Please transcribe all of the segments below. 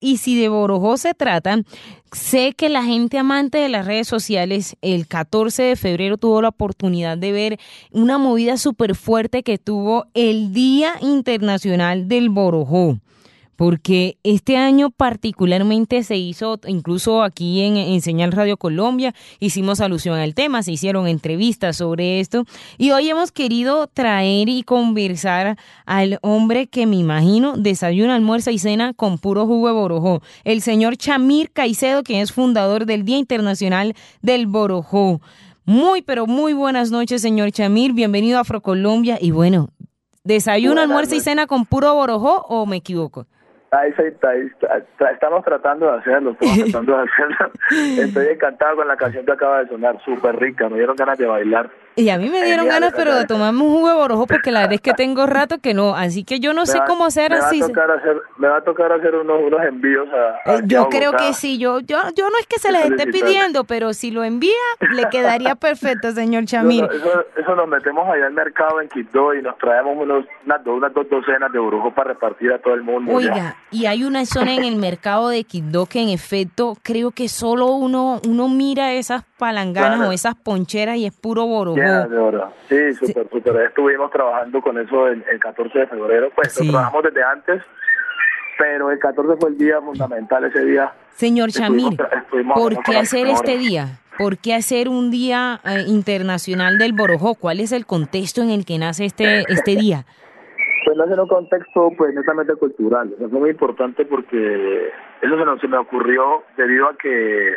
Y si de Borojó se trata, sé que la gente amante de las redes sociales el 14 de febrero tuvo la oportunidad de ver una movida súper fuerte que tuvo el Día Internacional del Borojó porque este año particularmente se hizo, incluso aquí en, Señal Radio Colombia, hicimos alusión al tema, se hicieron entrevistas sobre esto y hoy hemos querido traer y conversar al hombre que me imagino desayuna, almuerza y cena con puro jugo de borojó, el señor Chamir Caicedo, quien es fundador del Día Internacional del Borojó. Muy, pero muy buenas noches, señor Chamir. Bienvenido a Afrocolombia. Y bueno, ¿desayuno, almuerzo y cena con puro borojó o me equivoco? Ahí, ahí, estamos tratando de hacerlo, estamos tratando de hacerlo. Estoy encantado con la canción que acaba de sonar, súper rica, me dieron ganas de bailar. Y a mí me dieron ganas, pero de tomarme un jugo de borojo porque la verdad es que tengo rato que no, así que yo no sé cómo hacer así. me va a tocar hacer unos, unos envíos a, eh, Yo creo que sí, yo, yo, yo no es que se les esté pidiendo, pero si lo envía, le quedaría perfecto, señor Chamir. eso, eso, nos metemos allá al mercado en Quito y nos traemos unos, unas, dos, unas dos docenas de borojos para repartir a todo el mundo. Oiga, y hay una zona en el mercado de Quito que en efecto creo que solo uno, uno mira esas palanganas o esas poncheras y es puro borojo. Sí, súper, súper. Estuvimos trabajando con eso el, 14 de febrero, pues lo trabajamos desde antes, pero el 14 fue el día fundamental ese día. Señor Chamir, ¿por qué hacer este día? ¿Por qué hacer un día eh, internacional del borojó? ¿Cuál es el contexto en el que nace este, este día? Pues nace en un contexto pues netamente cultural. es muy importante porque eso se, nos, se me ocurrió debido a que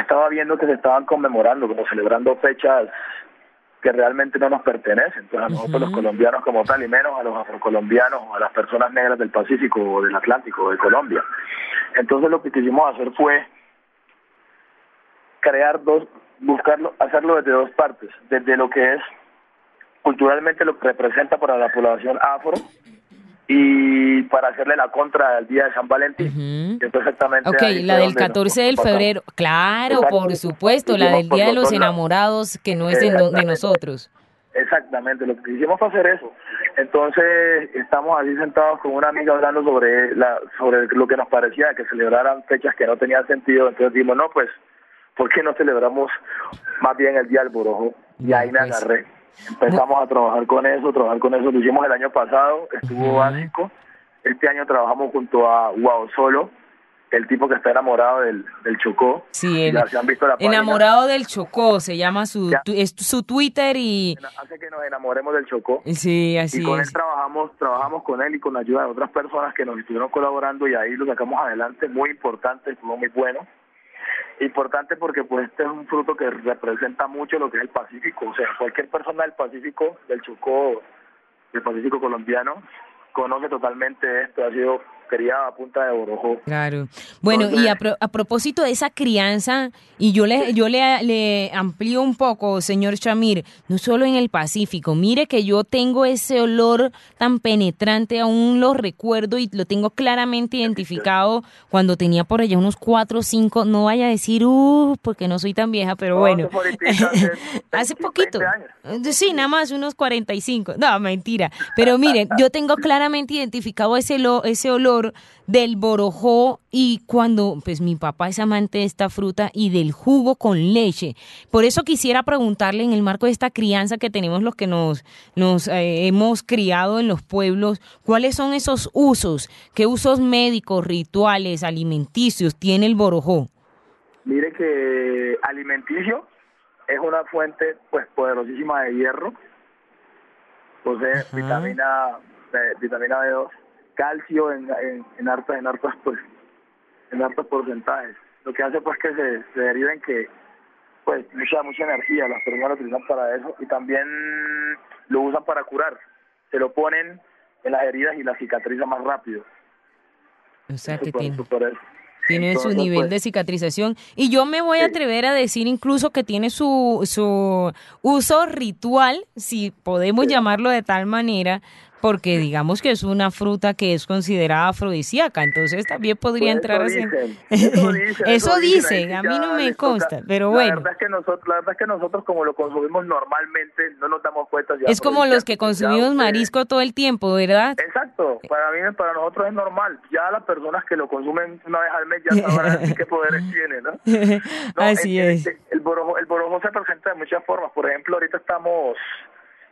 estaba viendo que se estaban conmemorando, como celebrando fechas que realmente no nos pertenecen, entonces a nosotros los colombianos como tal, y menos a los afrocolombianos o a las personas negras del Pacífico o del Atlántico o de Colombia. Entonces lo que quisimos hacer fue crear dos, buscarlo, hacerlo desde dos partes, desde lo que es culturalmente lo que representa para la población afro, y para hacerle la contra al día de San Valentín. exactamente ok, la del 14 de febrero, claro, por supuesto, la del Día de los Enamorados, que no es de, nosotros. Exactamente, lo que hicimos fue hacer eso. Entonces, estamos allí sentados con una amiga hablando sobre la sobre lo que nos parecía que celebraran fechas que no tenían sentido. Entonces dijimos, no, pues, ¿por qué no celebramos más bien el Día del Borojo? Y ahí me pues. agarré Empezamos a trabajar con eso, trabajar con eso lo hicimos el año pasado, estuvo básico. Este año trabajamos junto a Guau Solo, el tipo que está enamorado del, del Chocó. Sí, han visto la enamorado del Chocó, se llama su, es su Twitter y... Hace que nos enamoremos del Chocó. Sí, así Y con él trabajamos, trabajamos con él y con la ayuda de otras personas que nos estuvieron colaborando y ahí lo sacamos adelante, muy importante, estuvo muy bueno importante porque pues este es un fruto que representa mucho lo que es el Pacífico, o sea, cualquier persona del Pacífico, del Chocó, del Pacífico colombiano, conoce totalmente esto, ha sido criada a punta de borojo. Claro. Bueno, y a, a, propósito de esa crianza, y yo le, yo le, le amplío un poco, señor Chamir, no solo en el Pacífico, mire que yo tengo ese olor tan penetrante, aún lo recuerdo y lo tengo claramente identificado cuando tenía por allá unos cuatro o cinco, no vaya a decir, uh, porque no soy tan vieja, pero bueno. Hace poquito. Sí, nada más unos 45. No, mentira. Pero mire, yo tengo claramente identificado ese, lo, ese olor del borojó y cuando pues mi papá es amante de esta fruta y del jugo con leche. Por eso quisiera preguntarle en el marco de esta crianza que tenemos los que nos, nos eh, hemos criado en los pueblos, ¿cuáles son esos usos? ¿Qué usos médicos, rituales, alimenticios tiene el borojó? Mire que alimenticio es una fuente pues poderosísima de hierro, posee vitamina, eh, vitamina B2 calcio en, en, en hartas, en hartas, pues, en hartos porcentajes. Lo que hace pues que se, se en que pues mucha mucha energía las personas lo utilizan para eso y también lo usan para curar. Se lo ponen en las heridas y la cicatriza más rápido. O sea que tiene, tiene su nivel pues de cicatrización y yo me voy a atrever a decir incluso que tiene su, su uso ritual, si podemos llamarlo de tal manera, porque digamos que es una fruta que es considerada afrodisíaca, entonces también podría Pues entrar eso así. dicen, eso dicen, Eso eso dicen, dicen, ahí a mí no me consta, pero La bueno. verdad, es que nosotros, la verdad es que nosotros como lo consumimos normalmente no nos damos cuenta. si Es como los que consumimos marisco todo el tiempo, ¿verdad? Exacto, para mí, para nosotros es normal. Ya las personas que lo consumen una vez al mes ya sabrán qué poderes tiene, ¿no? No, Así el- es. el- El borojo, el borojo se presenta de muchas formas. Por ejemplo, ahorita estamos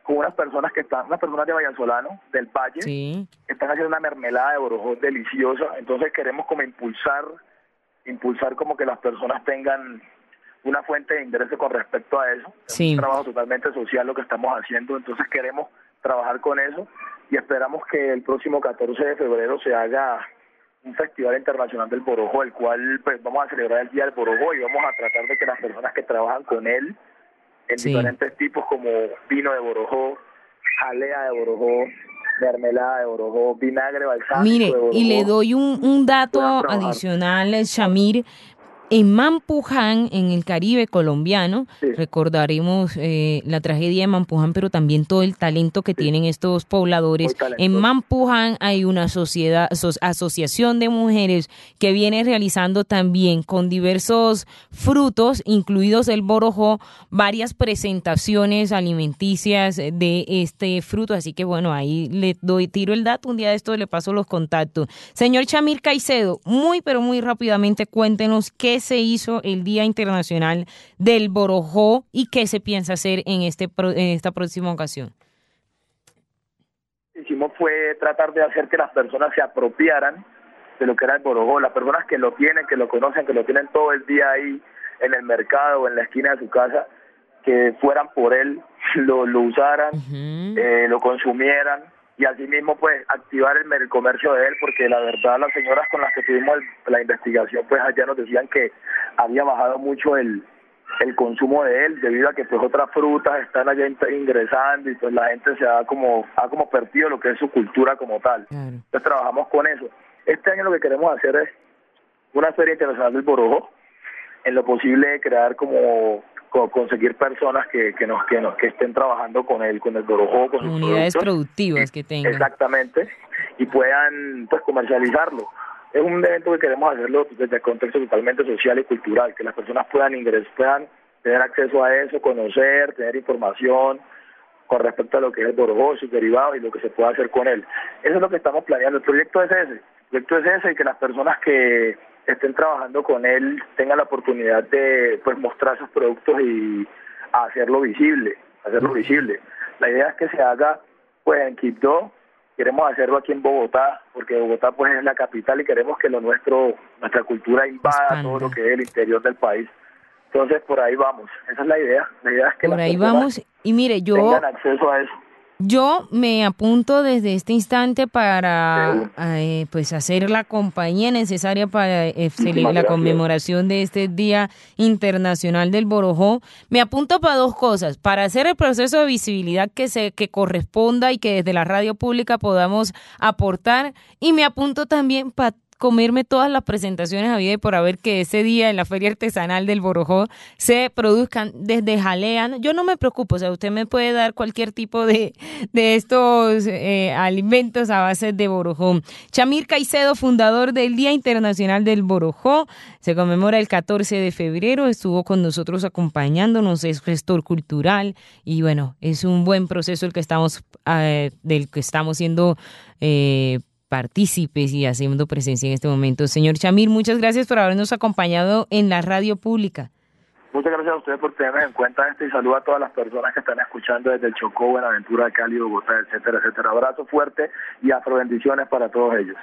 con unas personas que están, unas personas de Vallansolano, del Valle, Sí. que están haciendo una mermelada de borojo deliciosa. Entonces queremos como impulsar, impulsar como que las personas tengan una fuente de ingreso con respecto a eso. Sí. Es un trabajo totalmente social lo que estamos haciendo, entonces queremos trabajar con eso y esperamos que el próximo 14 de febrero se haga un festival internacional del borojo, el cual pues vamos a celebrar el Día del Borojo y vamos a tratar de que las personas que trabajan con él en Sí. diferentes tipos como vino de borojo, jalea de borojo, mermelada de borojo, vinagre balsámico Mire, de borojo. y le doy un, un dato adicional, Shamir. En Mampuján, en el Caribe colombiano, Sí. recordaremos eh, la tragedia de Mampuján, pero también todo el talento que tienen estos pobladores. En Mampuján hay una sociedad, aso- asociación de mujeres que viene realizando también con diversos frutos, incluidos el borojó, varias presentaciones alimenticias de este fruto. Así que bueno, ahí le doy, tiro el dato, un día de esto le paso los contactos. Señor Chamir Caicedo, muy pero muy rápidamente cuéntenos qué se hizo el Día Internacional del Borojó y qué se piensa hacer en, este, en esta próxima ocasión. hicimos fue tratar de hacer que las personas se apropiaran de lo que era el borojó, las personas que lo tienen, que lo conocen, que lo tienen todo el día ahí en el mercado o en la esquina de su casa, que fueran por él, lo, lo usaran, eh, lo consumieran y asimismo pues activar el, el comercio de él porque la verdad las señoras con las que tuvimos el- la investigación pues allá nos decían que había bajado mucho el, el consumo de él debido a que pues otras frutas están allá in- ingresando y pues la gente se ha como ha como perdido lo que es su cultura como tal Claro. entonces trabajamos con eso este año lo que queremos hacer es una feria internacional del borojo en lo posible crear como co- conseguir personas que, que nos que nos que estén trabajando con él con el borojo con Unidades productivas que tengan. Exactamente, y puedan pues comercializarlo. Es un evento que queremos hacerlo desde el contexto totalmente social y cultural, que las personas puedan ingresar, puedan tener acceso a eso, conocer, tener información con respecto a lo que es el borojó, sus derivados y lo que se puede hacer con él. Eso es lo que estamos planeando. El proyecto es ese. El proyecto es ese y que las personas que estén trabajando con él tengan la oportunidad de pues mostrar sus productos y hacerlo visible, hacerlo visible. La idea es que se haga pues en Quibdó, queremos hacerlo aquí en Bogotá, porque Bogotá pues es la capital y queremos que lo nuestro, nuestra cultura invada Expanda. todo lo que es el interior del país. Entonces por ahí vamos, esa es la idea. La idea es que Por las ahí vamos. Y mire, yo, tengan acceso a eso. Yo me apunto desde este instante para eh, pues hacer la compañía necesaria para eh, celebrar la conmemoración de este Día Internacional del Borojó. Me apunto para dos cosas, para hacer el proceso de visibilidad que se que corresponda y que desde la radio pública podamos aportar y me apunto también para comerme todas las presentaciones a vida y por haber que ese día en la feria artesanal del Borojó se produzcan desde jalea. Yo no me preocupo, o sea, usted me puede dar cualquier tipo de, de estos eh, alimentos a base de Borojó. Chamir Caicedo, fundador del Día Internacional del Borojó, se conmemora el 14 de febrero, estuvo con nosotros acompañándonos, es gestor cultural y bueno, es un buen proceso el que estamos, eh, del que estamos siendo eh, partícipes y haciendo presencia en este momento. Señor Chamir, muchas gracias por habernos acompañado en la radio pública. Muchas gracias a ustedes por tenernos en cuenta esto y saludo a todas las personas que están escuchando desde el Chocó, Buenaventura, Cali, Bogotá, etcétera, etcétera. Abrazo fuerte y afro bendiciones para todos ellos.